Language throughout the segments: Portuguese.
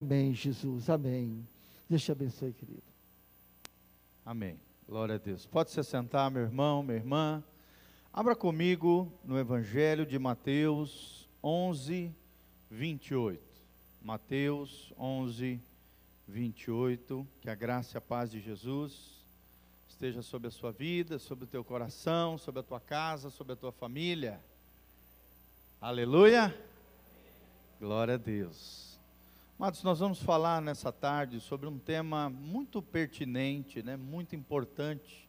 Amém, Jesus. Amém. Deus te abençoe, querido. Amém. Glória a Deus. Pode se sentar, meu irmão, minha irmã. Abra comigo no Evangelho de Mateus 11, 28. Mateus 11, 28. Que a graça e a paz de Jesus esteja sobre a sua vida, sobre o teu coração, sobre a tua casa, sobre a tua família. Aleluia. Glória a Deus. Amados, nós vamos falar nessa tarde sobre um tema muito pertinente, né, muito importante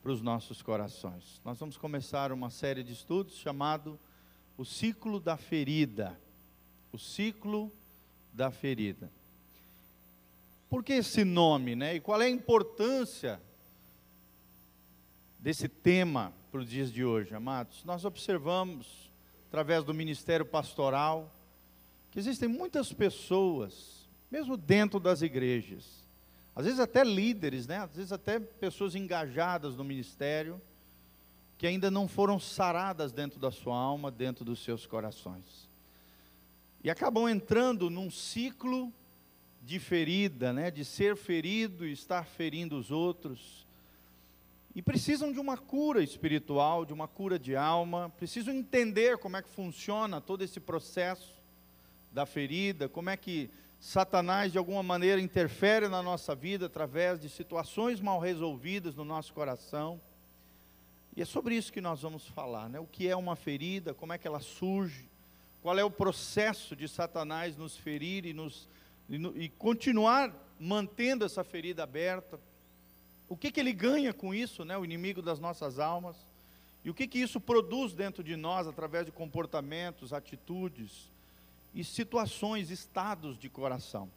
para os nossos corações. Nós vamos começar uma série de estudos chamado O Ciclo da Ferida. O Ciclo da Ferida. Por que esse nome, né? E qual é a importância desse tema para os dias de hoje, amados? Nós observamos, através do ministério pastoral, que existem muitas pessoas, mesmo dentro das igrejas, às vezes até líderes, né? às vezes até pessoas engajadas no ministério, que ainda não foram saradas dentro da sua alma, dentro dos seus corações. E acabam entrando num ciclo de ferida, né? de ser ferido e estar ferindo os outros. E precisam de uma cura espiritual, de uma cura de alma, precisam entender como é que funciona todo esse processo da ferida, como é que Satanás de alguma maneira interfere na nossa vida através de situações mal resolvidas no nosso coração. E é sobre isso que nós vamos falar, né? O que é uma ferida, como é que ela surge, qual é o processo de Satanás nos ferir e, nos, e, e continuar mantendo essa ferida aberta. O que, que ele ganha com isso, né? O inimigo das nossas almas. E o que, que isso produz dentro de nós através de comportamentos, atitudes, e situações, estados de coração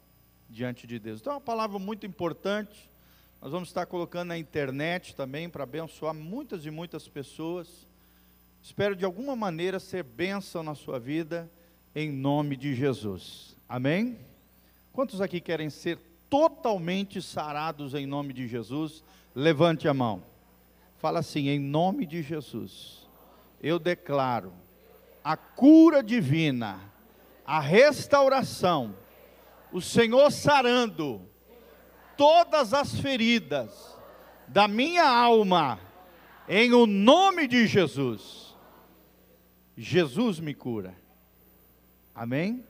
diante de Deus. Então é uma palavra muito importante. Nós vamos estar colocando na internet também para abençoar muitas e muitas pessoas. Espero de alguma maneira ser bênção na sua vida, em nome de Jesus. Amém? Quantos aqui querem ser totalmente sarados em nome de Jesus? Levante a mão. Fala assim: em nome de Jesus, eu declaro a cura divina a restauração, o Senhor sarando todas as feridas da minha alma, em o nome de Jesus. Jesus me cura. Amém?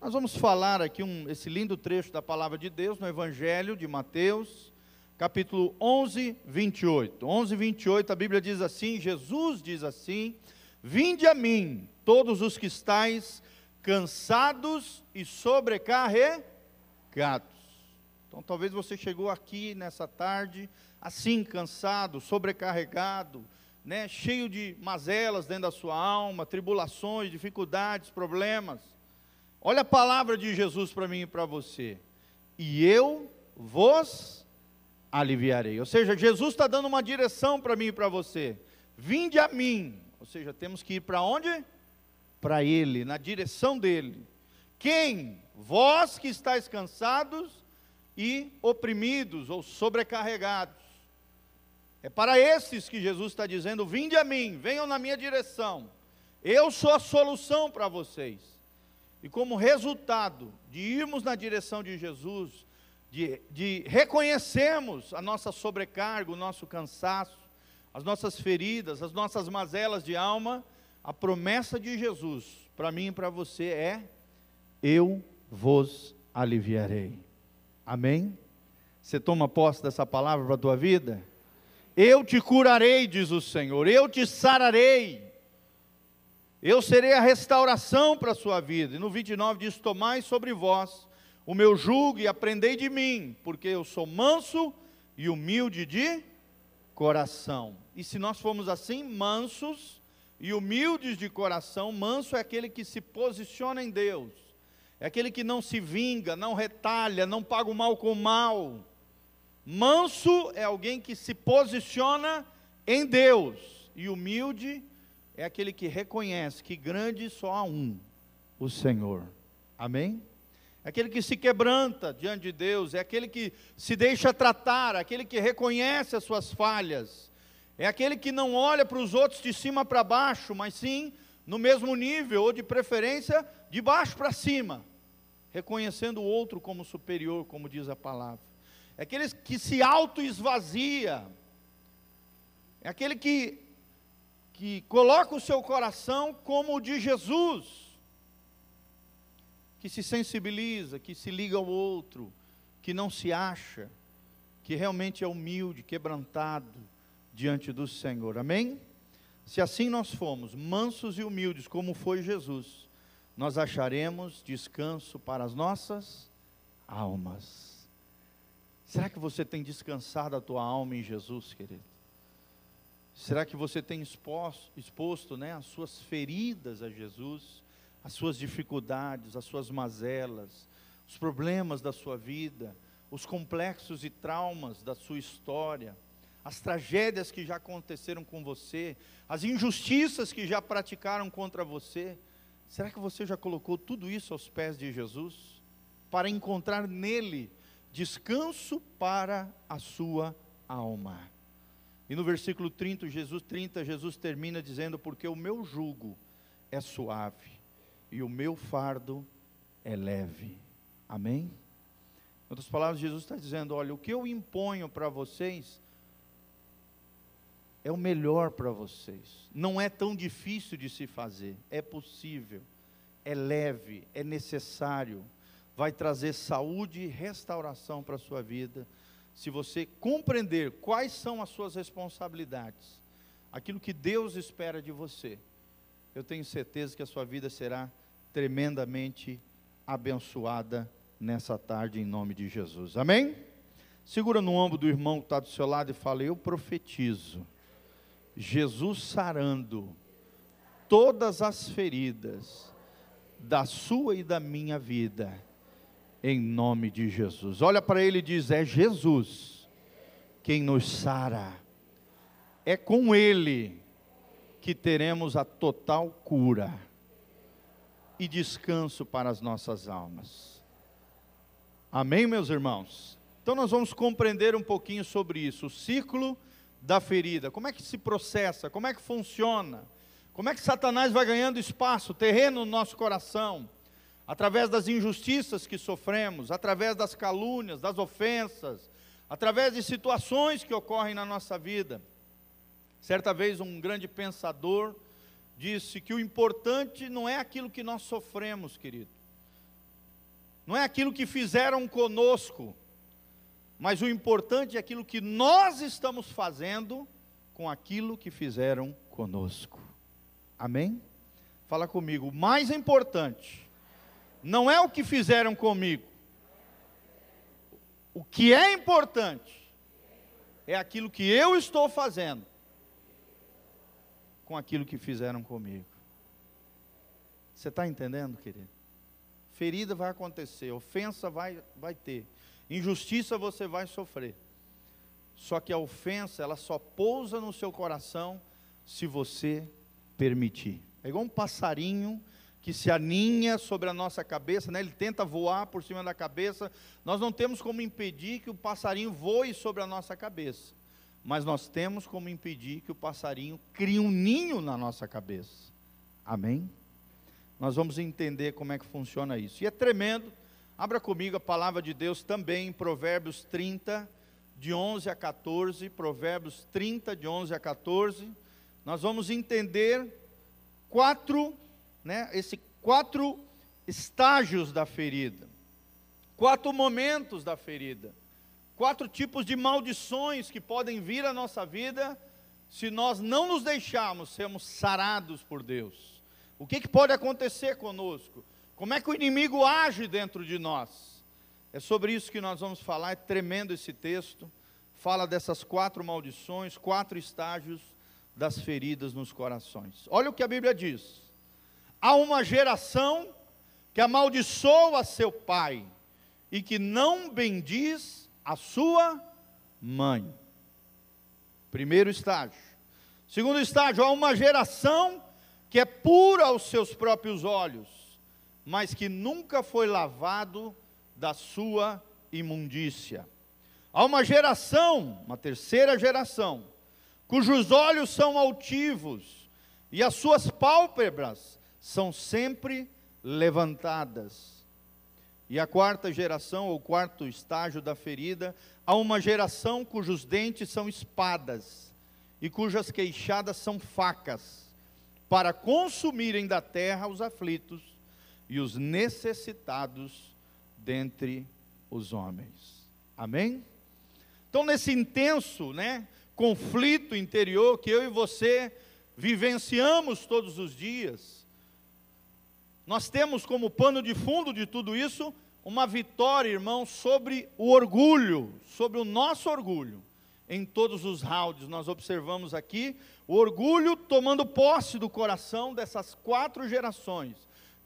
Nós vamos falar aqui um, esse lindo trecho da palavra de Deus no Evangelho de Mateus, capítulo 11, 28. 11, 28, a Bíblia diz assim: Jesus diz assim: Vinde a mim, todos os que estáis cansados e sobrecarregados. Então, talvez você chegou aqui nessa tarde assim, cansado, sobrecarregado, né, cheio de mazelas dentro da sua alma, tribulações, dificuldades, problemas. Olha a palavra de Jesus para mim e para você. E eu vos aliviarei. Ou seja, Jesus está dando uma direção para mim e para você. Vinde a mim. Ou seja, temos que ir para onde? Para Ele, na direção dele. Quem? Vós que estáis cansados e oprimidos ou sobrecarregados. É para esses que Jesus está dizendo: vinde a mim, venham na minha direção. Eu sou a solução para vocês. E como resultado de irmos na direção de Jesus, de, de reconhecermos a nossa sobrecarga, o nosso cansaço, as nossas feridas, as nossas mazelas de alma, a promessa de Jesus para mim e para você é: eu vos aliviarei. Amém? Você toma posse dessa palavra para a tua vida? Eu te curarei, diz o Senhor, eu te sararei, eu serei a restauração para a sua vida. E no 29 diz: Tomai sobre vós o meu jugo e aprendei de mim, porque eu sou manso e humilde de coração. E se nós formos assim, mansos e humildes de coração, manso é aquele que se posiciona em Deus, é aquele que não se vinga, não retalha, não paga o mal com o mal. Manso é alguém que se posiciona em Deus, e humilde é aquele que reconhece que grande só há um, o Senhor. Amém? É aquele que se quebranta diante de Deus, é aquele que se deixa tratar, é aquele que reconhece as suas falhas, é aquele que não olha para os outros de cima para baixo, mas sim no mesmo nível, ou de preferência, de baixo para cima. reconhecendo o outro como superior, como diz a palavra. É aquele que se auto-esvazia, é aquele que, que coloca o seu coração como o de Jesus, que se sensibiliza, que se liga ao outro, que não se acha, que realmente é humilde, quebrantado diante do Senhor. Amém? Se assim nós fomos mansos e humildes, como foi Jesus, nós acharemos descanso para as nossas almas. Será que você tem descansado a tua alma em Jesus, querido? Será que você tem exposto, exposto né, as suas feridas a Jesus, as suas dificuldades, as suas mazelas, os problemas da sua vida, os complexos e traumas da sua história, as tragédias que já aconteceram com você, as injustiças que já praticaram contra você? Será que você já colocou tudo isso aos pés de Jesus? Para encontrar nele descanso para a sua alma. E no versículo 30, Jesus, 30, Jesus termina dizendo: Porque o meu jugo é suave e o meu fardo é leve. Amém? Em outras palavras, Jesus está dizendo: Olha, o que eu imponho para vocês é o melhor para vocês. Não é tão difícil de se fazer, é possível, é leve, é necessário, vai trazer saúde e restauração para a sua vida se você compreender quais são as suas responsabilidades, aquilo que Deus espera de você, eu tenho certeza que a sua vida será tremendamente abençoada nessa tarde, em nome de Jesus. Amém? Segura no ombro do irmão que está do seu lado e fala: Eu profetizo, Jesus sarando todas as feridas da sua e da minha vida em nome de Jesus. Olha para ele e diz: É Jesus quem nos sara, é com ele que teremos a total cura e descanso para as nossas almas. Amém, meus irmãos? Então nós vamos compreender um pouquinho sobre isso, o ciclo da ferida, como é que se processa, como é que funciona, como é que Satanás vai ganhando espaço, terreno no nosso coração, através das injustiças que sofremos, através das calúnias, das ofensas, através de situações que ocorrem na nossa vida. Certa vez um grande pensador disse que o importante não é aquilo que nós sofremos, querido. Não é aquilo que fizeram conosco, mas o importante é aquilo que nós estamos fazendo com aquilo que fizeram conosco. Amém? Fala comigo, o mais importante não é o que fizeram comigo. O que é importante é aquilo que eu estou fazendo com aquilo que fizeram comigo. Você está entendendo, querido? Ferida vai acontecer, ofensa vai, vai ter, injustiça você vai sofrer. Só que a ofensa, ela só pousa no seu coração se você permitir. É igual um passarinho que se aninha sobre a nossa cabeça, né? ele tenta voar por cima da cabeça. Nós não temos como impedir que o passarinho voe sobre a nossa cabeça, mas nós temos como impedir que o passarinho crie um ninho na nossa cabeça. Amém? Nós vamos entender como é que funciona isso. E é tremendo. Abra comigo a palavra de Deus também em Provérbios 30, de 11 a 14. Provérbios 30, de 11 a 14. Nós vamos entender quatro né, esses quatro estágios da ferida, quatro momentos da ferida, quatro tipos de maldições que podem vir à nossa vida se nós não nos deixarmos sermos sarados por Deus. O que, que pode acontecer conosco? Como é que o inimigo age dentro de nós? É sobre isso que nós vamos falar, é tremendo esse texto. Fala dessas quatro maldições, quatro estágios das feridas nos corações. Olha o que a Bíblia diz. Há uma geração que amaldiçoa seu pai e que não bendiz a sua mãe. Primeiro estágio. Segundo estágio, há uma geração que é pura aos seus próprios olhos, mas que nunca foi lavado da sua imundícia. Há uma geração, uma terceira geração, cujos olhos são altivos e as suas pálpebras são sempre levantadas. E a quarta geração, ou quarto estágio da ferida, há uma geração cujos dentes são espadas e cujas queixadas são facas, para consumirem da terra os aflitos e os necessitados dentre os homens. Amém? Então, nesse intenso né, conflito interior que eu e você vivenciamos todos os dias, nós temos como pano de fundo de tudo isso uma vitória, irmão, sobre o orgulho, sobre o nosso orgulho. Em todos os rounds, nós observamos aqui o orgulho tomando posse do coração dessas quatro gerações,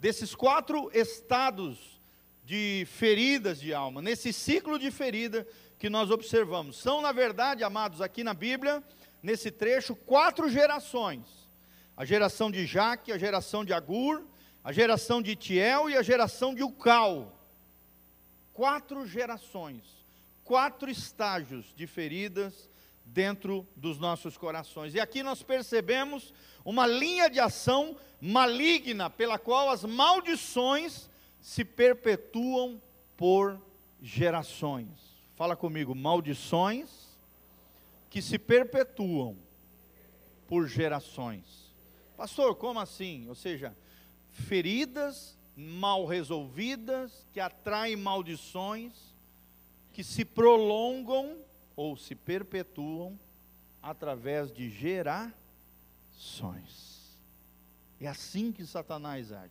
desses quatro estados de feridas de alma, nesse ciclo de ferida que nós observamos. São, na verdade, amados, aqui na Bíblia, nesse trecho, quatro gerações: a geração de Jaque, a geração de Agur, a geração de Tiel e a geração de Ucal. Quatro gerações, quatro estágios de feridas dentro dos nossos corações. E aqui nós percebemos uma linha de ação maligna pela qual as maldições se perpetuam por gerações. Fala comigo, maldições que se perpetuam por gerações. Pastor, como assim? Ou seja, feridas mal resolvidas que atraem maldições que se prolongam ou se perpetuam através de gerações. É assim que Satanás age.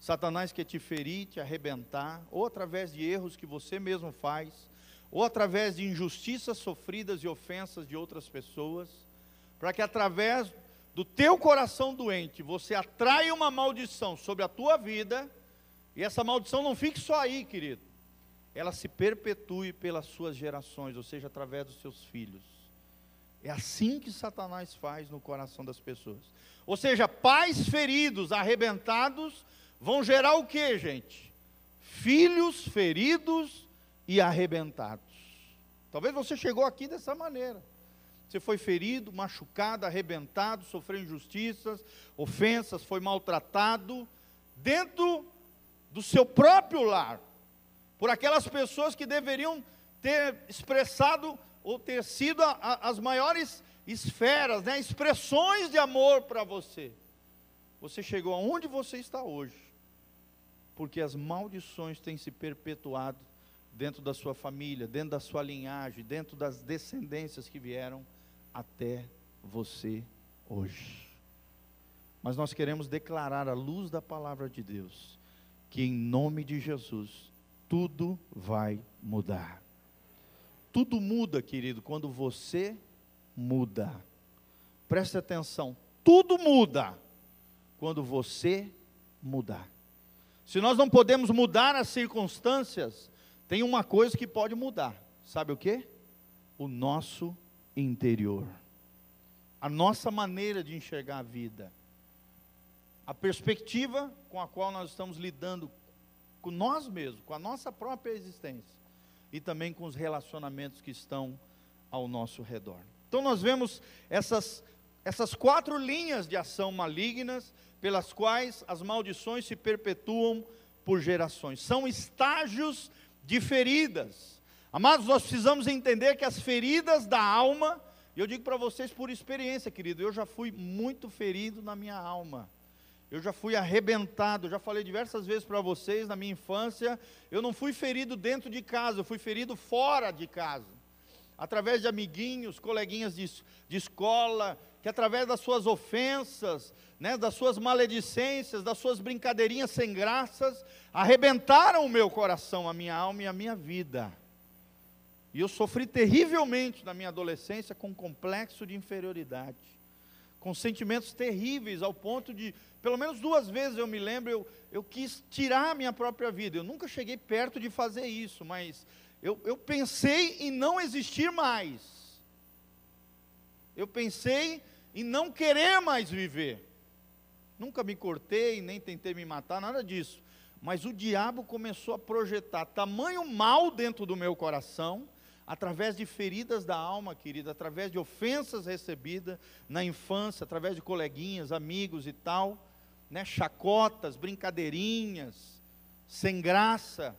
Satanás quer te ferir, te arrebentar, ou através de erros que você mesmo faz, ou através de injustiças sofridas e ofensas de outras pessoas, para que através do teu coração doente, você atrai uma maldição sobre a tua vida, e essa maldição não fique só aí, querido. Ela se perpetue pelas suas gerações, ou seja, através dos seus filhos. É assim que Satanás faz no coração das pessoas. Ou seja, pais feridos, arrebentados, vão gerar o que, gente? Filhos feridos e arrebentados. Talvez você chegou aqui dessa maneira. Você foi ferido, machucado, arrebentado, sofreu injustiças, ofensas, foi maltratado dentro do seu próprio lar, por aquelas pessoas que deveriam ter expressado ou ter sido a, a, as maiores esferas, né, expressões de amor para você. Você chegou aonde você está hoje, porque as maldições têm se perpetuado dentro da sua família, dentro da sua linhagem, dentro das descendências que vieram até você hoje. Mas nós queremos declarar à luz da palavra de Deus que em nome de Jesus tudo vai mudar. Tudo muda, querido, quando você muda. Preste atenção, tudo muda quando você mudar. Se nós não podemos mudar as circunstâncias, tem uma coisa que pode mudar. Sabe o que? O nosso interior, a nossa maneira de enxergar a vida, a perspectiva com a qual nós estamos lidando com nós mesmos, com a nossa própria existência e também com os relacionamentos que estão ao nosso redor. Então nós vemos essas, essas quatro linhas de ação malignas pelas quais as maldições se perpetuam por gerações. São estágios de feridas Amados, nós precisamos entender que as feridas da alma, e eu digo para vocês por experiência, querido, eu já fui muito ferido na minha alma. Eu já fui arrebentado, já falei diversas vezes para vocês na minha infância, eu não fui ferido dentro de casa, eu fui ferido fora de casa. Através de amiguinhos, coleguinhas de, de escola, que através das suas ofensas, né, das suas maledicências, das suas brincadeirinhas sem graças, arrebentaram o meu coração, a minha alma e a minha vida. E eu sofri terrivelmente na minha adolescência com complexo de inferioridade, com sentimentos terríveis, ao ponto de, pelo menos duas vezes eu me lembro, eu, eu quis tirar a minha própria vida. Eu nunca cheguei perto de fazer isso, mas eu, eu pensei em não existir mais. Eu pensei em não querer mais viver. Nunca me cortei, nem tentei me matar, nada disso. Mas o diabo começou a projetar tamanho mal dentro do meu coração, através de feridas da alma, querida, através de ofensas recebidas na infância, através de coleguinhas, amigos e tal, né, chacotas, brincadeirinhas, sem graça,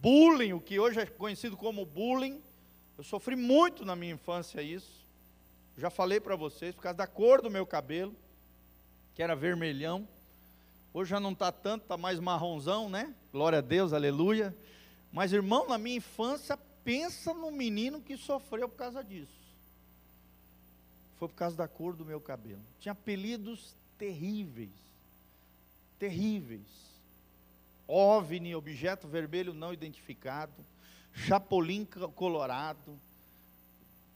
bullying, o que hoje é conhecido como bullying. Eu sofri muito na minha infância isso. Já falei para vocês, por causa da cor do meu cabelo, que era vermelhão. Hoje já não está tanto, está mais marronzão, né? Glória a Deus, aleluia. Mas, irmão, na minha infância, pensa no menino que sofreu por causa disso. Foi por causa da cor do meu cabelo. Tinha apelidos terríveis. Terríveis. OVNI, objeto vermelho não identificado. Chapolin colorado.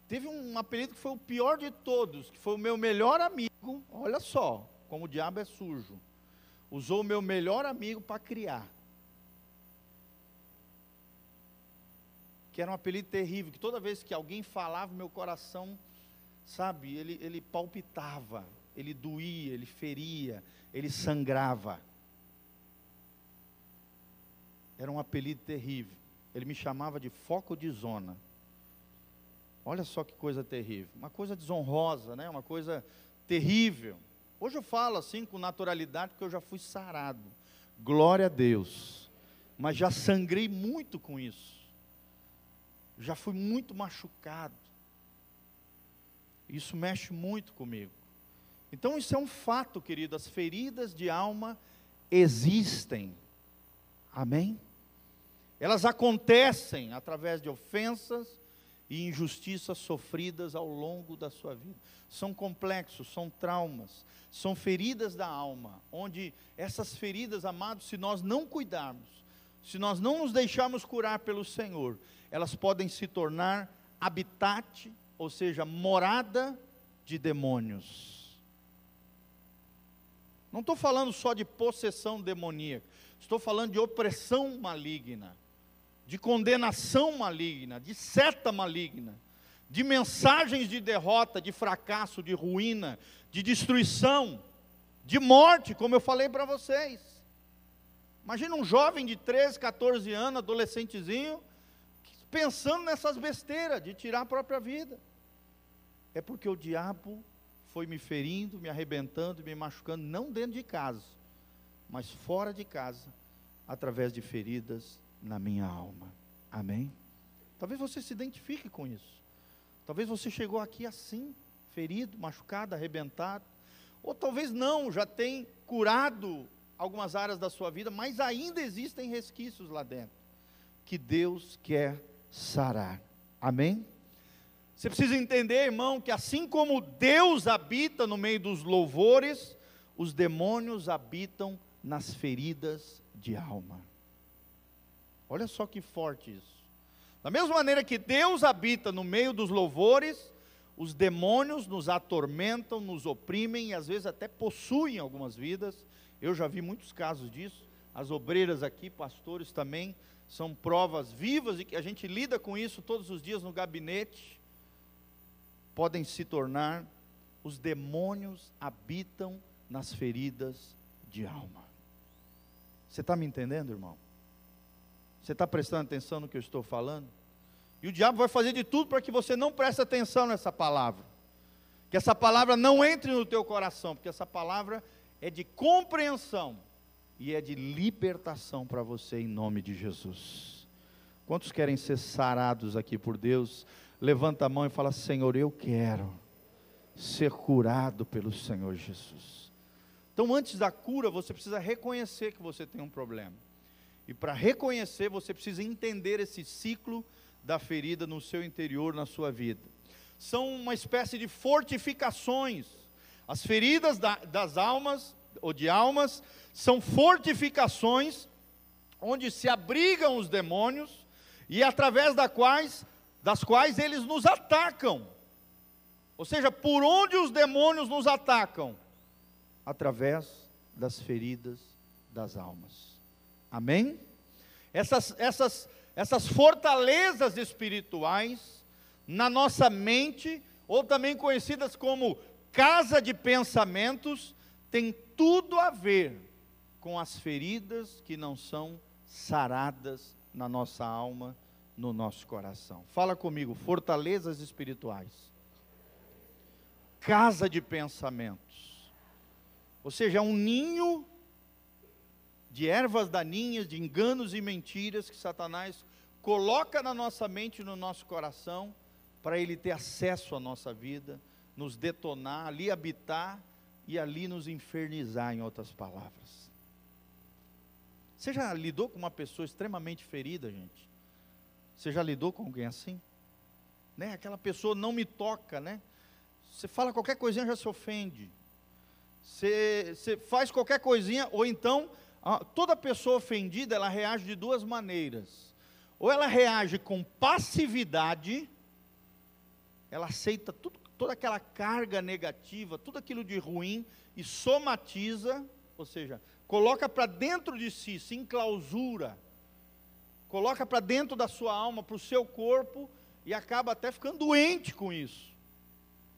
Teve um apelido que foi o pior de todos, que foi o meu melhor amigo. Olha só, como o diabo é sujo. Usou o meu melhor amigo para criar. que era um apelido terrível, que toda vez que alguém falava, meu coração, sabe, ele, ele palpitava, ele doía, ele feria, ele sangrava. Era um apelido terrível. Ele me chamava de foco de zona. Olha só que coisa terrível. Uma coisa desonrosa, né? Uma coisa terrível. Hoje eu falo assim com naturalidade porque eu já fui sarado. Glória a Deus. Mas já sangrei muito com isso já fui muito machucado. Isso mexe muito comigo. Então, isso é um fato, querido. As feridas de alma existem. Amém? Elas acontecem através de ofensas e injustiças sofridas ao longo da sua vida. São complexos, são traumas, são feridas da alma, onde essas feridas, amados, se nós não cuidarmos, se nós não nos deixarmos curar pelo Senhor, elas podem se tornar habitat, ou seja, morada de demônios. Não estou falando só de possessão demoníaca, estou falando de opressão maligna, de condenação maligna, de seta maligna, de mensagens de derrota, de fracasso, de ruína, de destruição, de morte, como eu falei para vocês. Imagina um jovem de 13, 14 anos, adolescentezinho, pensando nessas besteiras de tirar a própria vida. É porque o diabo foi me ferindo, me arrebentando, me machucando, não dentro de casa, mas fora de casa, através de feridas na minha alma. Amém? Talvez você se identifique com isso. Talvez você chegou aqui assim, ferido, machucado, arrebentado. Ou talvez não, já tem curado algumas áreas da sua vida, mas ainda existem resquícios lá dentro. Que Deus quer sarar. Amém? Você precisa entender, irmão, que assim como Deus habita no meio dos louvores, os demônios habitam nas feridas de alma. Olha só que forte isso. Da mesma maneira que Deus habita no meio dos louvores, os demônios nos atormentam, nos oprimem e às vezes até possuem algumas vidas. Eu já vi muitos casos disso. As obreiras aqui, pastores também, são provas vivas e que a gente lida com isso todos os dias no gabinete, podem se tornar, os demônios habitam nas feridas de alma. Você está me entendendo, irmão? Você está prestando atenção no que eu estou falando? E o diabo vai fazer de tudo para que você não preste atenção nessa palavra. Que essa palavra não entre no teu coração, porque essa palavra é de compreensão e é de libertação para você em nome de Jesus. Quantos querem ser sarados aqui por Deus? Levanta a mão e fala: Senhor, eu quero ser curado pelo Senhor Jesus. Então, antes da cura, você precisa reconhecer que você tem um problema. E para reconhecer, você precisa entender esse ciclo da ferida no seu interior, na sua vida. São uma espécie de fortificações. As feridas da, das almas ou de almas, são fortificações onde se abrigam os demônios e através das quais, das quais eles nos atacam. Ou seja, por onde os demônios nos atacam? Através das feridas das almas. Amém? Essas, essas, essas fortalezas espirituais na nossa mente, ou também conhecidas como casa de pensamentos, tem tudo a ver com as feridas que não são saradas na nossa alma, no nosso coração. Fala comigo, fortalezas espirituais. Casa de pensamentos. Ou seja, é um ninho de ervas daninhas, de enganos e mentiras que Satanás coloca na nossa mente e no nosso coração, para ele ter acesso à nossa vida, nos detonar, ali habitar e ali nos infernizar, em outras palavras. Você já lidou com uma pessoa extremamente ferida, gente? Você já lidou com alguém assim? Né? Aquela pessoa não me toca, né? Você fala qualquer coisinha já se ofende. Você, você faz qualquer coisinha, ou então toda pessoa ofendida ela reage de duas maneiras. Ou ela reage com passividade, ela aceita tudo, toda aquela carga negativa, tudo aquilo de ruim e somatiza, ou seja, coloca para dentro de si, se enclausura, coloca para dentro da sua alma, para o seu corpo e acaba até ficando doente com isso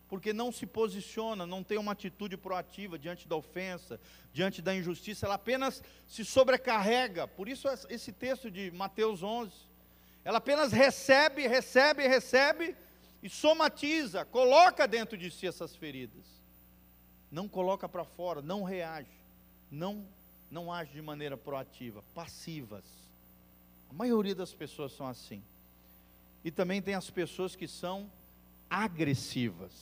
porque não se posiciona, não tem uma atitude proativa diante da ofensa, diante da injustiça, ela apenas se sobrecarrega. Por isso, esse texto de Mateus 11, ela apenas recebe, recebe, recebe e somatiza, coloca dentro de si essas feridas. Não coloca para fora, não reage, não, não age de maneira proativa, passivas. A maioria das pessoas são assim. E também tem as pessoas que são agressivas.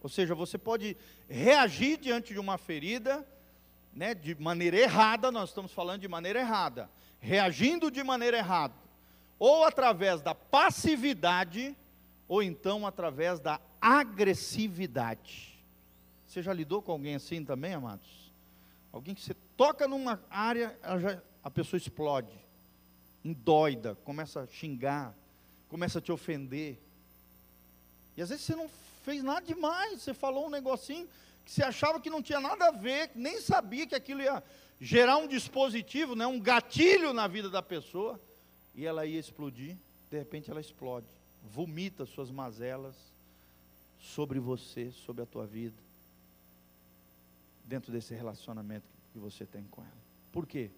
Ou seja, você pode reagir diante de uma ferida, né, de maneira errada, nós estamos falando de maneira errada, reagindo de maneira errada, ou através da passividade, ou então através da agressividade. Você já lidou com alguém assim também, amados? Alguém que você toca numa área, já, a pessoa explode, endoida, começa a xingar, começa a te ofender. E às vezes você não fez nada demais, você falou um negocinho que você achava que não tinha nada a ver, nem sabia que aquilo ia gerar um dispositivo, né, um gatilho na vida da pessoa, e ela ia explodir, de repente ela explode, vomita suas mazelas sobre você, sobre a tua vida, dentro desse relacionamento que você tem com ela. Por quê?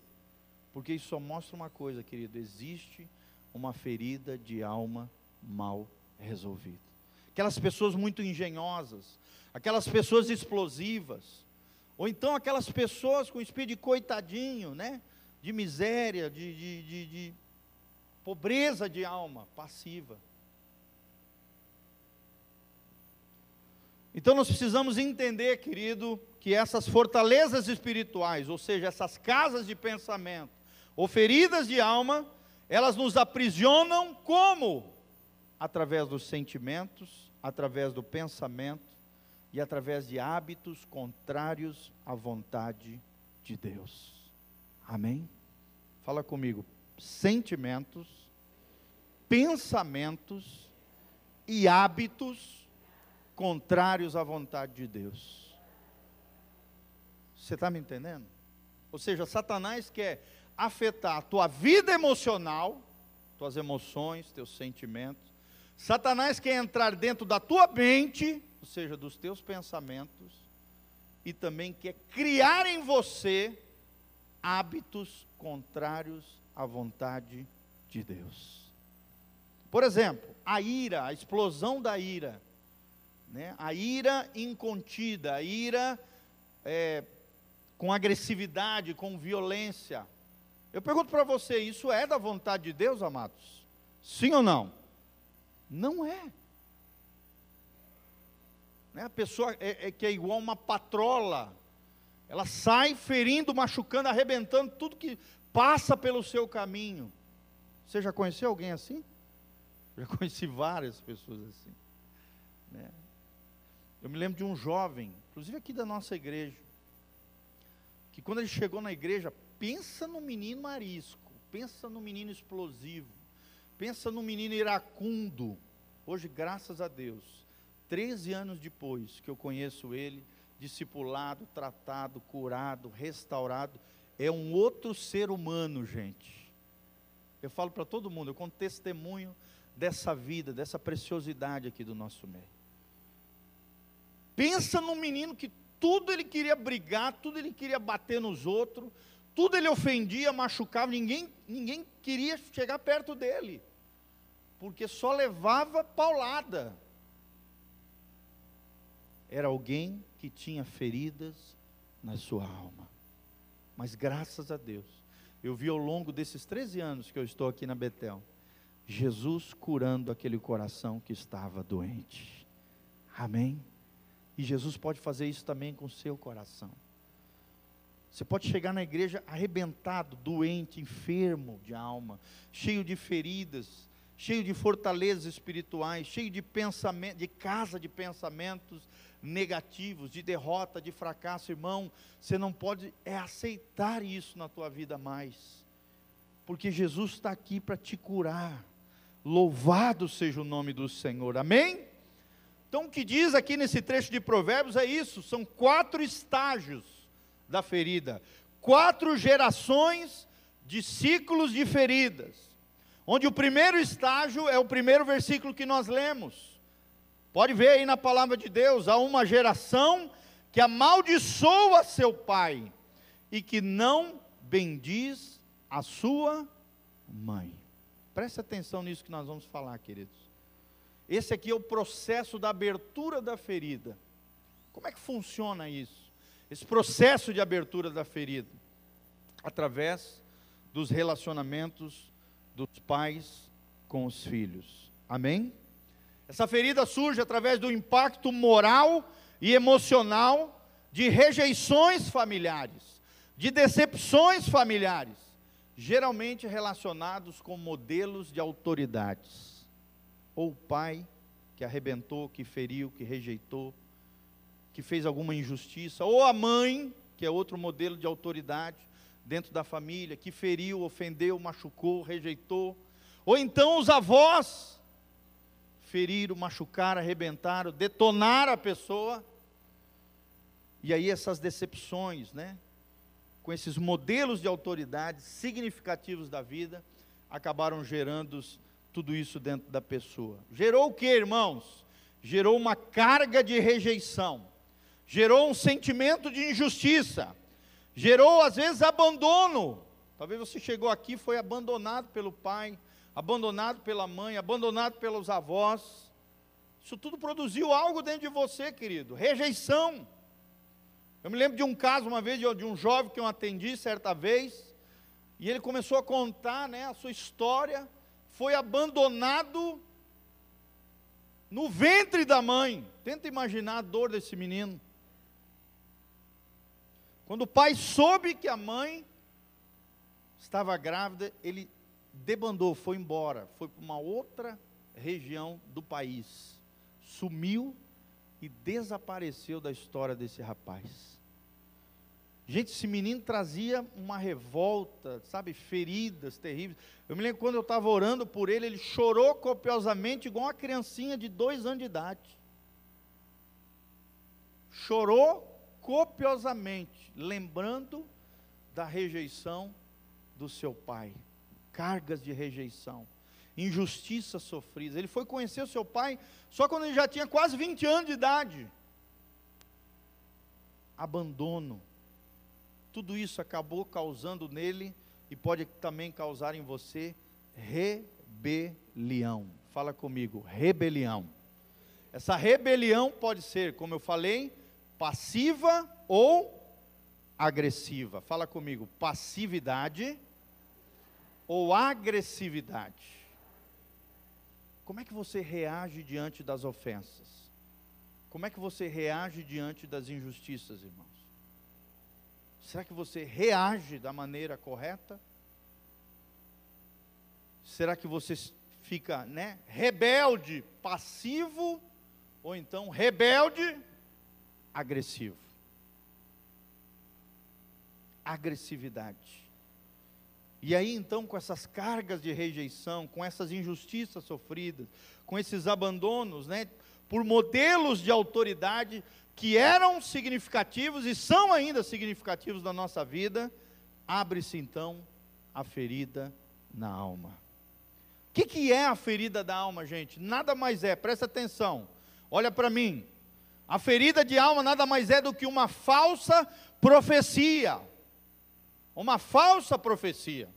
Porque isso só mostra uma coisa, querido: existe uma ferida de alma mal resolvida aquelas pessoas muito engenhosas, aquelas pessoas explosivas, ou então aquelas pessoas com espírito de coitadinho, né? de miséria, de, de, de, de pobreza de alma, passiva. Então nós precisamos entender, querido, que essas fortalezas espirituais, ou seja, essas casas de pensamento, ou feridas de alma, elas nos aprisionam como? através dos sentimentos, através do pensamento e através de hábitos contrários à vontade de Deus. Amém? Fala comigo. Sentimentos, pensamentos e hábitos contrários à vontade de Deus. Você está me entendendo? Ou seja, Satanás quer afetar a tua vida emocional, tuas emoções, teus sentimentos, Satanás quer entrar dentro da tua mente, ou seja, dos teus pensamentos, e também quer criar em você hábitos contrários à vontade de Deus. Por exemplo, a ira, a explosão da ira, né? a ira incontida, a ira é, com agressividade, com violência. Eu pergunto para você: isso é da vontade de Deus, amados? Sim ou não? Não é. Né? A pessoa é, é, que é igual uma patrola. Ela sai ferindo, machucando, arrebentando tudo que passa pelo seu caminho. Você já conheceu alguém assim? Já conheci várias pessoas assim. Né? Eu me lembro de um jovem, inclusive aqui da nossa igreja, que quando ele chegou na igreja, pensa no menino arisco, pensa no menino explosivo, Pensa no menino iracundo. Hoje, graças a Deus, 13 anos depois que eu conheço ele, discipulado, tratado, curado, restaurado, é um outro ser humano, gente. Eu falo para todo mundo, eu conto testemunho dessa vida, dessa preciosidade aqui do nosso meio. Pensa num menino que tudo ele queria brigar, tudo ele queria bater nos outros, tudo ele ofendia, machucava, ninguém, ninguém queria chegar perto dele porque só levava paulada. Era alguém que tinha feridas na sua alma. Mas graças a Deus, eu vi ao longo desses 13 anos que eu estou aqui na Betel, Jesus curando aquele coração que estava doente. Amém? E Jesus pode fazer isso também com o seu coração. Você pode chegar na igreja arrebentado, doente, enfermo de alma, cheio de feridas, cheio de fortalezas espirituais, cheio de pensamento, de casa de pensamentos negativos, de derrota, de fracasso, irmão. Você não pode é aceitar isso na tua vida mais, porque Jesus está aqui para te curar. Louvado seja o nome do Senhor. Amém? Então, o que diz aqui nesse trecho de Provérbios é isso: são quatro estágios da ferida, quatro gerações de ciclos de feridas. Onde o primeiro estágio é o primeiro versículo que nós lemos. Pode ver aí na palavra de Deus: há uma geração que amaldiçoa seu pai e que não bendiz a sua mãe. Preste atenção nisso que nós vamos falar, queridos. Esse aqui é o processo da abertura da ferida. Como é que funciona isso? Esse processo de abertura da ferida através dos relacionamentos dos pais com os filhos. Amém? Essa ferida surge através do impacto moral e emocional de rejeições familiares, de decepções familiares, geralmente relacionados com modelos de autoridades. Ou o pai que arrebentou, que feriu, que rejeitou, que fez alguma injustiça, ou a mãe, que é outro modelo de autoridade dentro da família, que feriu, ofendeu, machucou, rejeitou, ou então os avós feriram, machucaram, arrebentaram, detonaram a pessoa. E aí essas decepções, né? com esses modelos de autoridade significativos da vida, acabaram gerando tudo isso dentro da pessoa. Gerou o que, irmãos? Gerou uma carga de rejeição, gerou um sentimento de injustiça, gerou às vezes abandono. Talvez você chegou aqui foi abandonado pelo pai, abandonado pela mãe, abandonado pelos avós. Isso tudo produziu algo dentro de você, querido, rejeição. Eu me lembro de um caso uma vez de um jovem que eu atendi certa vez, e ele começou a contar, né, a sua história, foi abandonado no ventre da mãe. Tenta imaginar a dor desse menino. Quando o pai soube que a mãe estava grávida, ele debandou, foi embora, foi para uma outra região do país, sumiu e desapareceu da história desse rapaz. Gente, esse menino trazia uma revolta, sabe, feridas terríveis. Eu me lembro quando eu estava orando por ele, ele chorou copiosamente, igual uma criancinha de dois anos de idade. Chorou copiosamente, lembrando da rejeição do seu pai, cargas de rejeição, injustiças sofridas. Ele foi conhecer o seu pai só quando ele já tinha quase 20 anos de idade. Abandono tudo isso acabou causando nele e pode também causar em você rebelião. Fala comigo, rebelião. Essa rebelião pode ser, como eu falei, passiva ou agressiva. Fala comigo, passividade ou agressividade. Como é que você reage diante das ofensas? Como é que você reage diante das injustiças, irmão? Será que você reage da maneira correta? Será que você fica, né, rebelde, passivo ou então rebelde, agressivo? Agressividade. E aí então, com essas cargas de rejeição, com essas injustiças sofridas, com esses abandonos, né, por modelos de autoridade, que eram significativos e são ainda significativos na nossa vida, abre-se então a ferida na alma. O que, que é a ferida da alma, gente? Nada mais é, presta atenção, olha para mim. A ferida de alma nada mais é do que uma falsa profecia. Uma falsa profecia.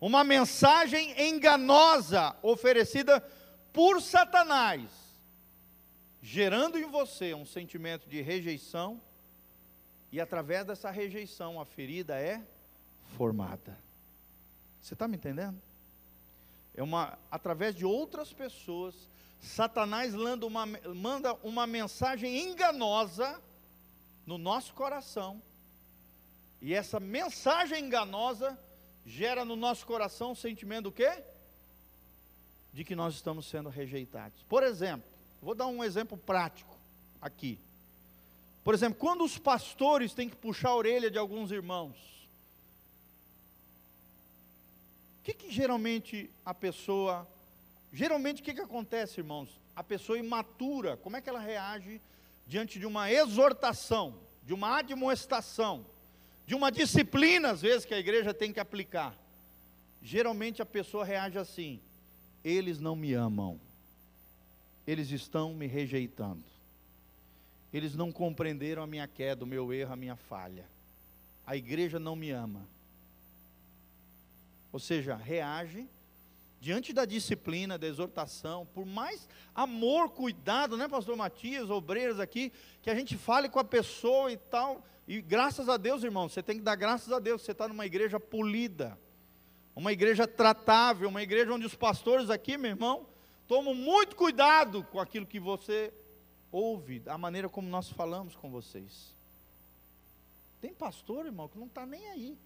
Uma mensagem enganosa oferecida por Satanás gerando em você um sentimento de rejeição, e através dessa rejeição a ferida é formada. Você está me entendendo? É uma, através de outras pessoas, Satanás manda uma, manda uma mensagem enganosa no nosso coração. E essa mensagem enganosa gera no nosso coração o sentimento do quê? De que nós estamos sendo rejeitados. Por exemplo, vou dar um exemplo prático aqui. Por exemplo, quando os pastores têm que puxar a orelha de alguns irmãos, o que, que geralmente a pessoa. Geralmente o que, que acontece, irmãos? A pessoa imatura, como é que ela reage diante de uma exortação, de uma admoestação, de uma disciplina, às vezes, que a igreja tem que aplicar? Geralmente a pessoa reage assim: eles não me amam, eles estão me rejeitando. Eles não compreenderam a minha queda, o meu erro, a minha falha. A igreja não me ama. Ou seja, reage diante da disciplina, da exortação, por mais amor, cuidado, né, pastor Matias, obreiros aqui, que a gente fale com a pessoa e tal. E graças a Deus, irmão, você tem que dar graças a Deus, você está numa igreja polida, uma igreja tratável, uma igreja onde os pastores aqui, meu irmão, tomam muito cuidado com aquilo que você ouve a maneira como nós falamos com vocês. Tem pastor, irmão, que não está nem aí.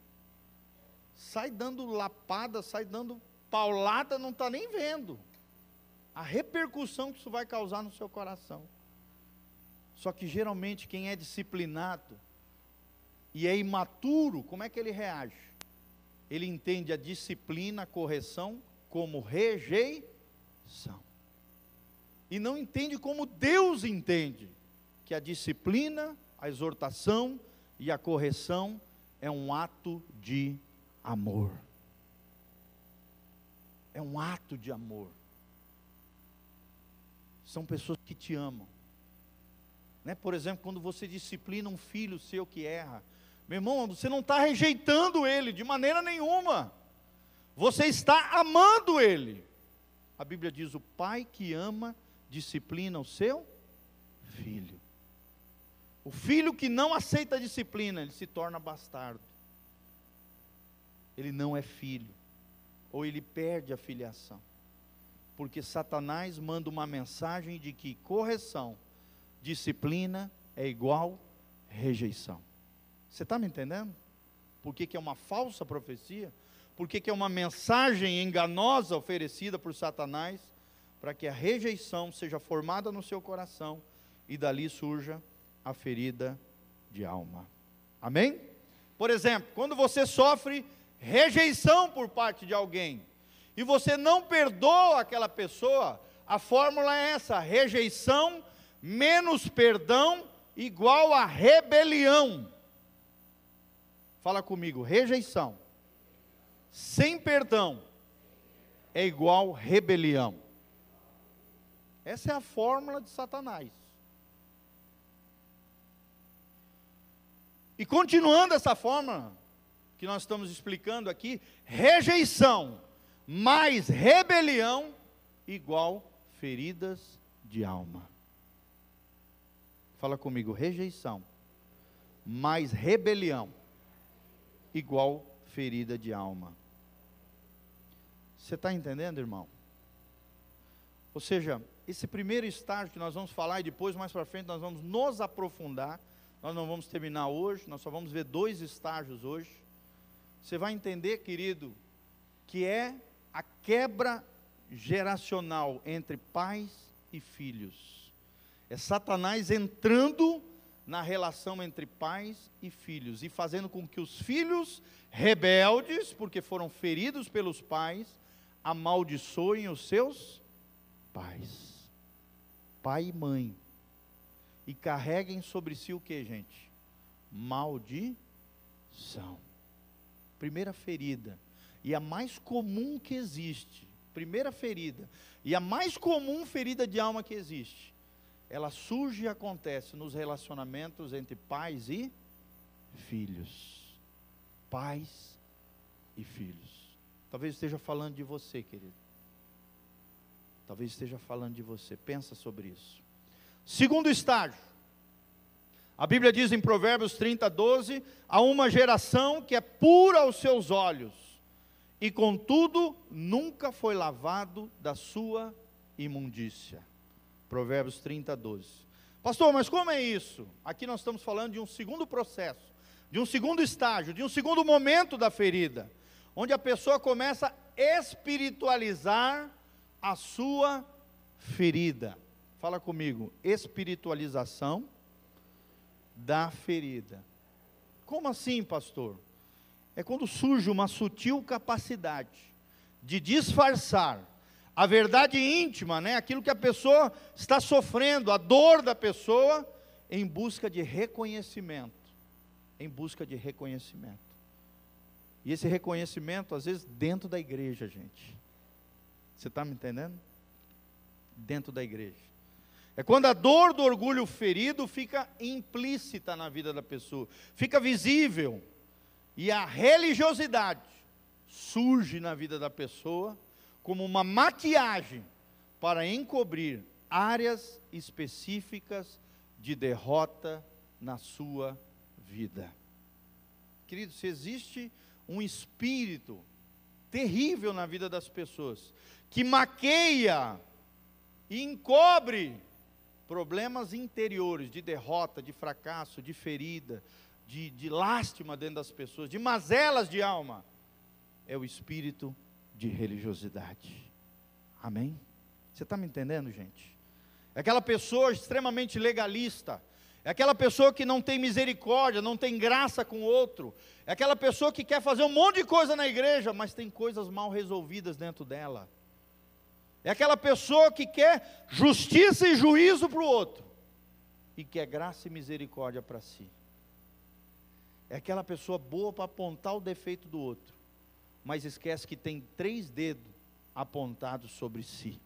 Sai dando lapada, sai dando paulada, não está nem vendo. A repercussão que isso vai causar no seu coração. Só que geralmente quem é disciplinado e é imaturo, como é que ele reage? Ele entende a disciplina, a correção como rejeição e não entende como Deus entende, que a disciplina, a exortação e a correção é um ato de amor. É um ato de amor. São pessoas que te amam. Né? Por exemplo, quando você disciplina um filho seu que erra, meu irmão, você não está rejeitando ele de maneira nenhuma. Você está amando ele. A Bíblia diz: o pai que ama disciplina o seu filho. O filho que não aceita a disciplina, ele se torna bastardo. Ele não é filho. Ou ele perde a filiação. Porque Satanás manda uma mensagem de que correção, disciplina é igual rejeição. Você está me entendendo? Por que, que é uma falsa profecia? Por que, que é uma mensagem enganosa oferecida por Satanás? para que a rejeição seja formada no seu coração e dali surja a ferida de alma. Amém? Por exemplo, quando você sofre rejeição por parte de alguém e você não perdoa aquela pessoa, a fórmula é essa: rejeição menos perdão igual a rebelião. Fala comigo, rejeição sem perdão é igual rebelião. Essa é a fórmula de Satanás. E continuando essa fórmula que nós estamos explicando aqui, rejeição mais rebelião igual feridas de alma. Fala comigo, rejeição mais rebelião igual ferida de alma. Você está entendendo, irmão? Ou seja, esse primeiro estágio que nós vamos falar e depois mais para frente nós vamos nos aprofundar. Nós não vamos terminar hoje, nós só vamos ver dois estágios hoje. Você vai entender, querido, que é a quebra geracional entre pais e filhos. É Satanás entrando na relação entre pais e filhos e fazendo com que os filhos rebeldes, porque foram feridos pelos pais, amaldiçoem os seus pais pai e mãe, e carreguem sobre si o que, gente? Maldição. Primeira ferida, e a mais comum que existe, primeira ferida, e a mais comum ferida de alma que existe, ela surge e acontece nos relacionamentos entre pais e filhos. Pais e filhos. Talvez esteja falando de você, querido. Talvez esteja falando de você. Pensa sobre isso. Segundo estágio. A Bíblia diz em Provérbios 30, 12: há uma geração que é pura aos seus olhos e contudo nunca foi lavado da sua imundícia. Provérbios 30, 12. Pastor, mas como é isso? Aqui nós estamos falando de um segundo processo, de um segundo estágio, de um segundo momento da ferida, onde a pessoa começa a espiritualizar a sua ferida. Fala comigo, espiritualização da ferida. Como assim, pastor? É quando surge uma sutil capacidade de disfarçar a verdade íntima, né? aquilo que a pessoa está sofrendo, a dor da pessoa, em busca de reconhecimento. Em busca de reconhecimento. E esse reconhecimento, às vezes, dentro da igreja, gente. Você está me entendendo? Dentro da igreja. É quando a dor do orgulho ferido fica implícita na vida da pessoa, fica visível. E a religiosidade surge na vida da pessoa como uma maquiagem para encobrir áreas específicas de derrota na sua vida. Querido, se existe um espírito terrível na vida das pessoas, que maqueia e encobre problemas interiores de derrota, de fracasso, de ferida, de, de lástima dentro das pessoas, de mazelas de alma, é o espírito de religiosidade. Amém? Você está me entendendo, gente? É aquela pessoa extremamente legalista, é aquela pessoa que não tem misericórdia, não tem graça com o outro, é aquela pessoa que quer fazer um monte de coisa na igreja, mas tem coisas mal resolvidas dentro dela. É aquela pessoa que quer justiça e juízo para o outro e quer graça e misericórdia para si. É aquela pessoa boa para apontar o defeito do outro, mas esquece que tem três dedos apontados sobre si.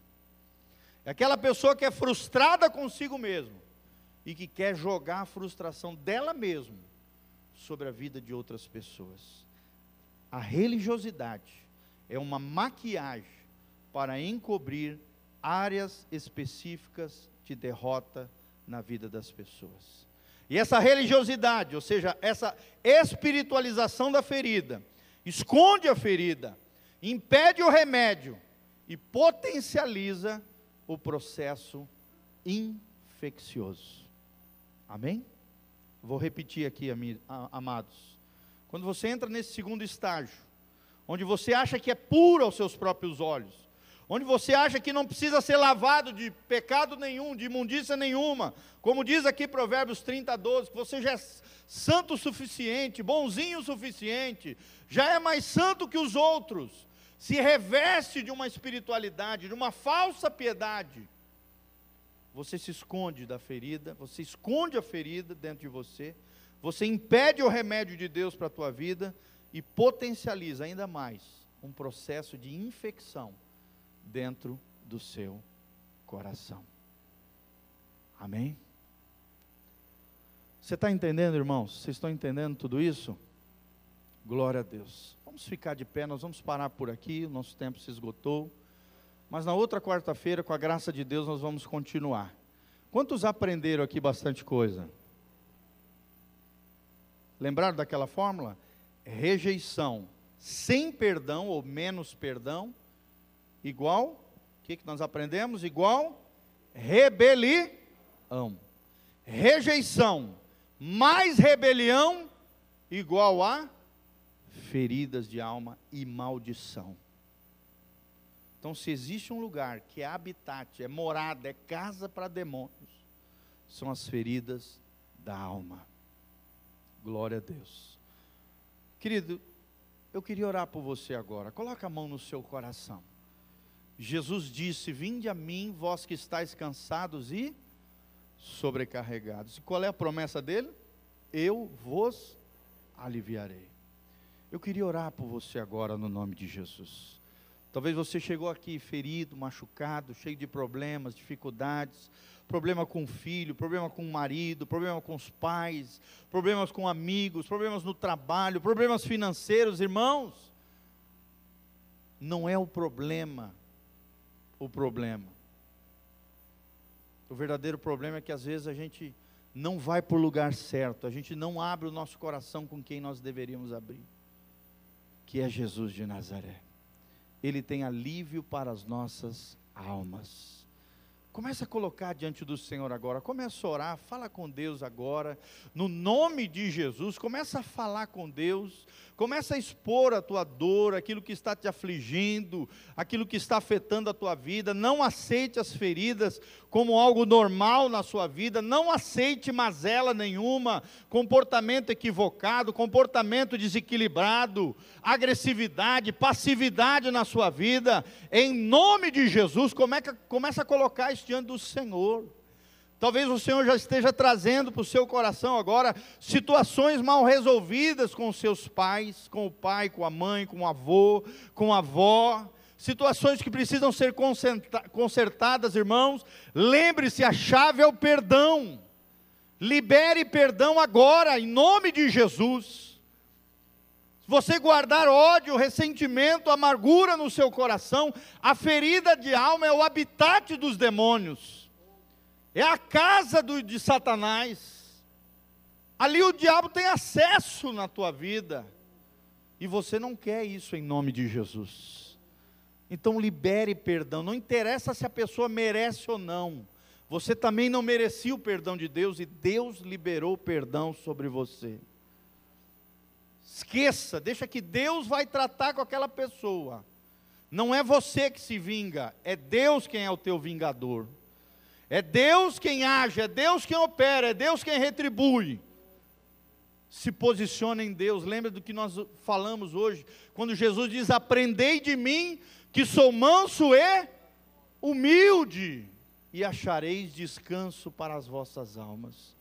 É aquela pessoa que é frustrada consigo mesmo e que quer jogar a frustração dela mesma sobre a vida de outras pessoas. A religiosidade é uma maquiagem para encobrir áreas específicas de derrota na vida das pessoas. E essa religiosidade, ou seja, essa espiritualização da ferida, esconde a ferida, impede o remédio e potencializa o processo infeccioso. Amém? Vou repetir aqui, amados. Quando você entra nesse segundo estágio, onde você acha que é puro aos seus próprios olhos, onde você acha que não precisa ser lavado de pecado nenhum, de imundícia nenhuma, como diz aqui Provérbios 30, 12, que você já é santo o suficiente, bonzinho o suficiente, já é mais santo que os outros, se reveste de uma espiritualidade, de uma falsa piedade, você se esconde da ferida, você esconde a ferida dentro de você, você impede o remédio de Deus para a tua vida e potencializa ainda mais um processo de infecção dentro do seu coração. Amém? Você está entendendo, irmãos? Vocês estão entendendo tudo isso? Glória a Deus. Vamos ficar de pé, nós vamos parar por aqui, nosso tempo se esgotou. Mas na outra quarta-feira, com a graça de Deus, nós vamos continuar. Quantos aprenderam aqui bastante coisa? Lembraram daquela fórmula? Rejeição sem perdão ou menos perdão igual, o que, que nós aprendemos? Igual rebelião. Rejeição mais rebelião igual a feridas de alma e maldição. Então, se existe um lugar que é habitat, é morada, é casa para demônios, são as feridas da alma. Glória a Deus. Querido, eu queria orar por você agora. Coloca a mão no seu coração. Jesus disse: Vinde a mim, vós que estáis cansados e sobrecarregados. E qual é a promessa dele? Eu vos aliviarei. Eu queria orar por você agora no nome de Jesus. Talvez você chegou aqui ferido, machucado, cheio de problemas, dificuldades, problema com o filho, problema com o marido, problema com os pais, problemas com amigos, problemas no trabalho, problemas financeiros, irmãos. Não é o problema o problema. O verdadeiro problema é que às vezes a gente não vai para o lugar certo, a gente não abre o nosso coração com quem nós deveríamos abrir, que é Jesus de Nazaré. Ele tem alívio para as nossas almas. Comece a colocar diante do Senhor agora, comece a orar, fala com Deus agora, no nome de Jesus, começa a falar com Deus, começa a expor a tua dor, aquilo que está te afligindo, aquilo que está afetando a tua vida, não aceite as feridas como algo normal na sua vida, não aceite mazela nenhuma, comportamento equivocado, comportamento desequilibrado, agressividade, passividade na sua vida, em nome de Jesus, começa a colocar isso diante do Senhor. Talvez o Senhor já esteja trazendo para o seu coração agora situações mal resolvidas com os seus pais, com o pai, com a mãe, com o avô, com a avó, situações que precisam ser consertadas, irmãos. Lembre-se, a chave é o perdão. Libere perdão agora, em nome de Jesus. Você guardar ódio, ressentimento, amargura no seu coração, a ferida de alma é o habitat dos demônios é a casa do, de Satanás. Ali o diabo tem acesso na tua vida. E você não quer isso em nome de Jesus. Então libere perdão. Não interessa se a pessoa merece ou não. Você também não merecia o perdão de Deus e Deus liberou perdão sobre você. Esqueça, deixa que Deus vai tratar com aquela pessoa. Não é você que se vinga, é Deus quem é o teu vingador. É Deus quem age, é Deus quem opera, é Deus quem retribui. Se posiciona em Deus. Lembra do que nós falamos hoje, quando Jesus diz: "Aprendei de mim, que sou manso e humilde, e achareis descanso para as vossas almas."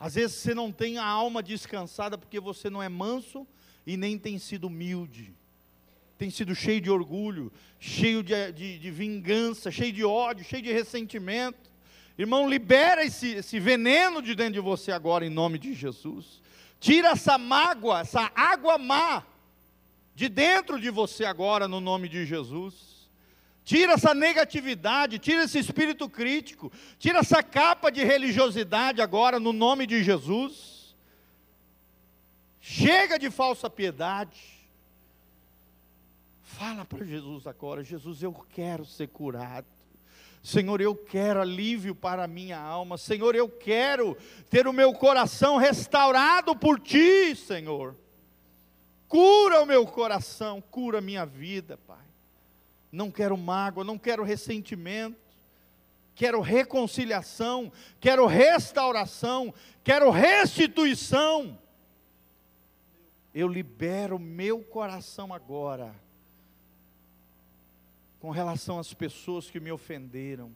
Às vezes você não tem a alma descansada porque você não é manso e nem tem sido humilde. Tem sido cheio de orgulho, cheio de, de, de vingança, cheio de ódio, cheio de ressentimento. Irmão, libera esse, esse veneno de dentro de você agora, em nome de Jesus. Tira essa mágoa, essa água má de dentro de você agora, no nome de Jesus. Tira essa negatividade, tira esse espírito crítico, tira essa capa de religiosidade agora, no nome de Jesus. Chega de falsa piedade. Fala para Jesus agora: Jesus, eu quero ser curado. Senhor, eu quero alívio para a minha alma. Senhor, eu quero ter o meu coração restaurado por ti, Senhor. Cura o meu coração, cura a minha vida, Pai. Não quero mágoa, não quero ressentimento. Quero reconciliação, quero restauração, quero restituição. Eu libero meu coração agora com relação às pessoas que me ofenderam,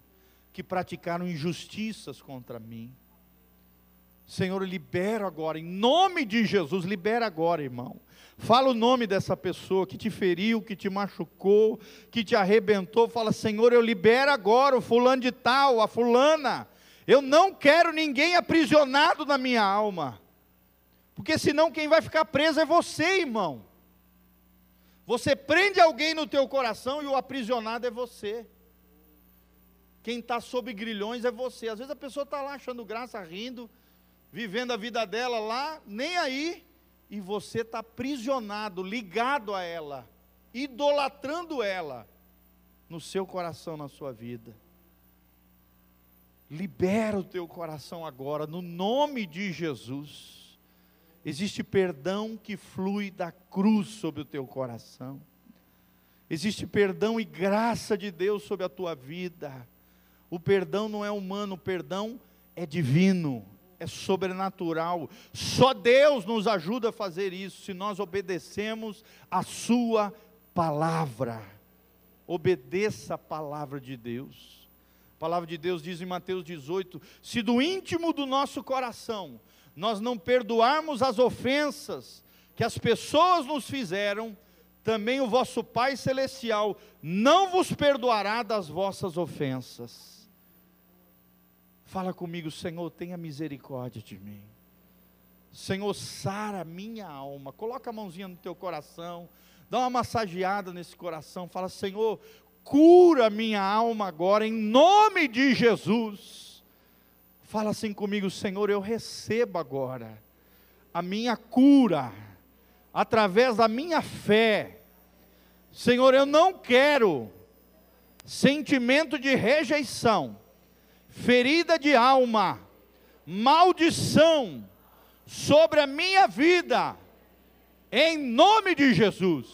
que praticaram injustiças contra mim. Senhor, libera agora, em nome de Jesus, libera agora, irmão. Fala o nome dessa pessoa que te feriu, que te machucou, que te arrebentou. Fala, Senhor, eu libero agora o fulano de tal, a fulana. Eu não quero ninguém aprisionado na minha alma. Porque senão quem vai ficar preso é você, irmão. Você prende alguém no teu coração e o aprisionado é você. Quem está sob grilhões é você. Às vezes a pessoa está lá achando graça, rindo, vivendo a vida dela lá, nem aí, e você está aprisionado, ligado a ela, idolatrando ela no seu coração, na sua vida. Libera o teu coração agora, no nome de Jesus. Existe perdão que flui da cruz sobre o teu coração. Existe perdão e graça de Deus sobre a tua vida. O perdão não é humano, o perdão é divino, é sobrenatural. Só Deus nos ajuda a fazer isso se nós obedecemos a Sua palavra. Obedeça a palavra de Deus. A palavra de Deus diz em Mateus 18: se do íntimo do nosso coração nós não perdoarmos as ofensas que as pessoas nos fizeram, também o vosso Pai Celestial não vos perdoará das vossas ofensas. Fala comigo, Senhor, tenha misericórdia de mim. Senhor, sara minha alma. Coloca a mãozinha no teu coração, dá uma massageada nesse coração. Fala, Senhor, cura minha alma agora, em nome de Jesus. Fala assim comigo, Senhor, eu recebo agora a minha cura, através da minha fé. Senhor, eu não quero sentimento de rejeição, ferida de alma, maldição sobre a minha vida, em nome de Jesus.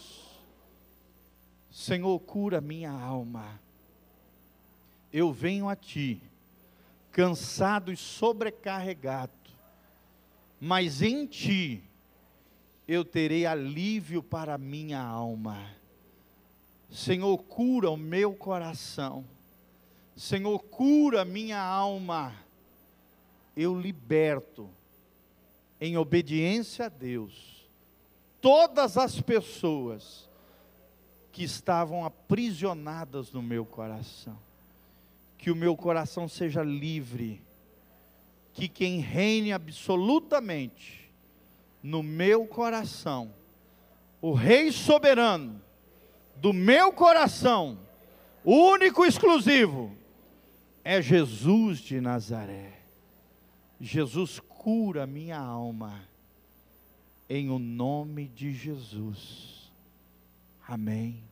Senhor, cura minha alma. Eu venho a Ti, cansado e sobrecarregado, mas em Ti eu terei alívio para a minha alma. Senhor, cura o meu coração. Senhor, cura minha alma. Eu liberto, em obediência a Deus, todas as pessoas que estavam aprisionadas no meu coração. Que o meu coração seja livre. Que quem reine absolutamente no meu coração, o Rei soberano do meu coração, único e exclusivo, é Jesus de Nazaré. Jesus cura minha alma, em o nome de Jesus. Amém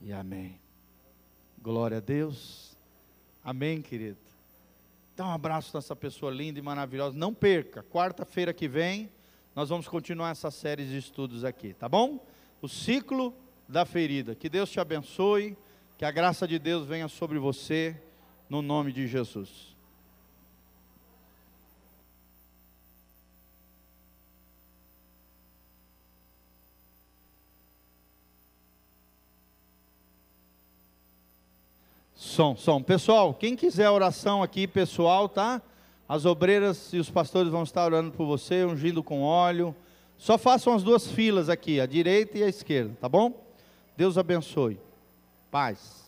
e amém. Glória a Deus. Amém, querido. Dá um abraço nessa pessoa linda e maravilhosa. Não perca, quarta-feira que vem, nós vamos continuar essa série de estudos aqui, tá bom? O ciclo da ferida. Que Deus te abençoe, que a graça de Deus venha sobre você, no nome de Jesus. Som, som. Pessoal, quem quiser oração aqui, pessoal, tá? As obreiras e os pastores vão estar orando por você, ungindo com óleo. Só façam as duas filas aqui, a direita e a esquerda, tá bom? Deus abençoe. Paz.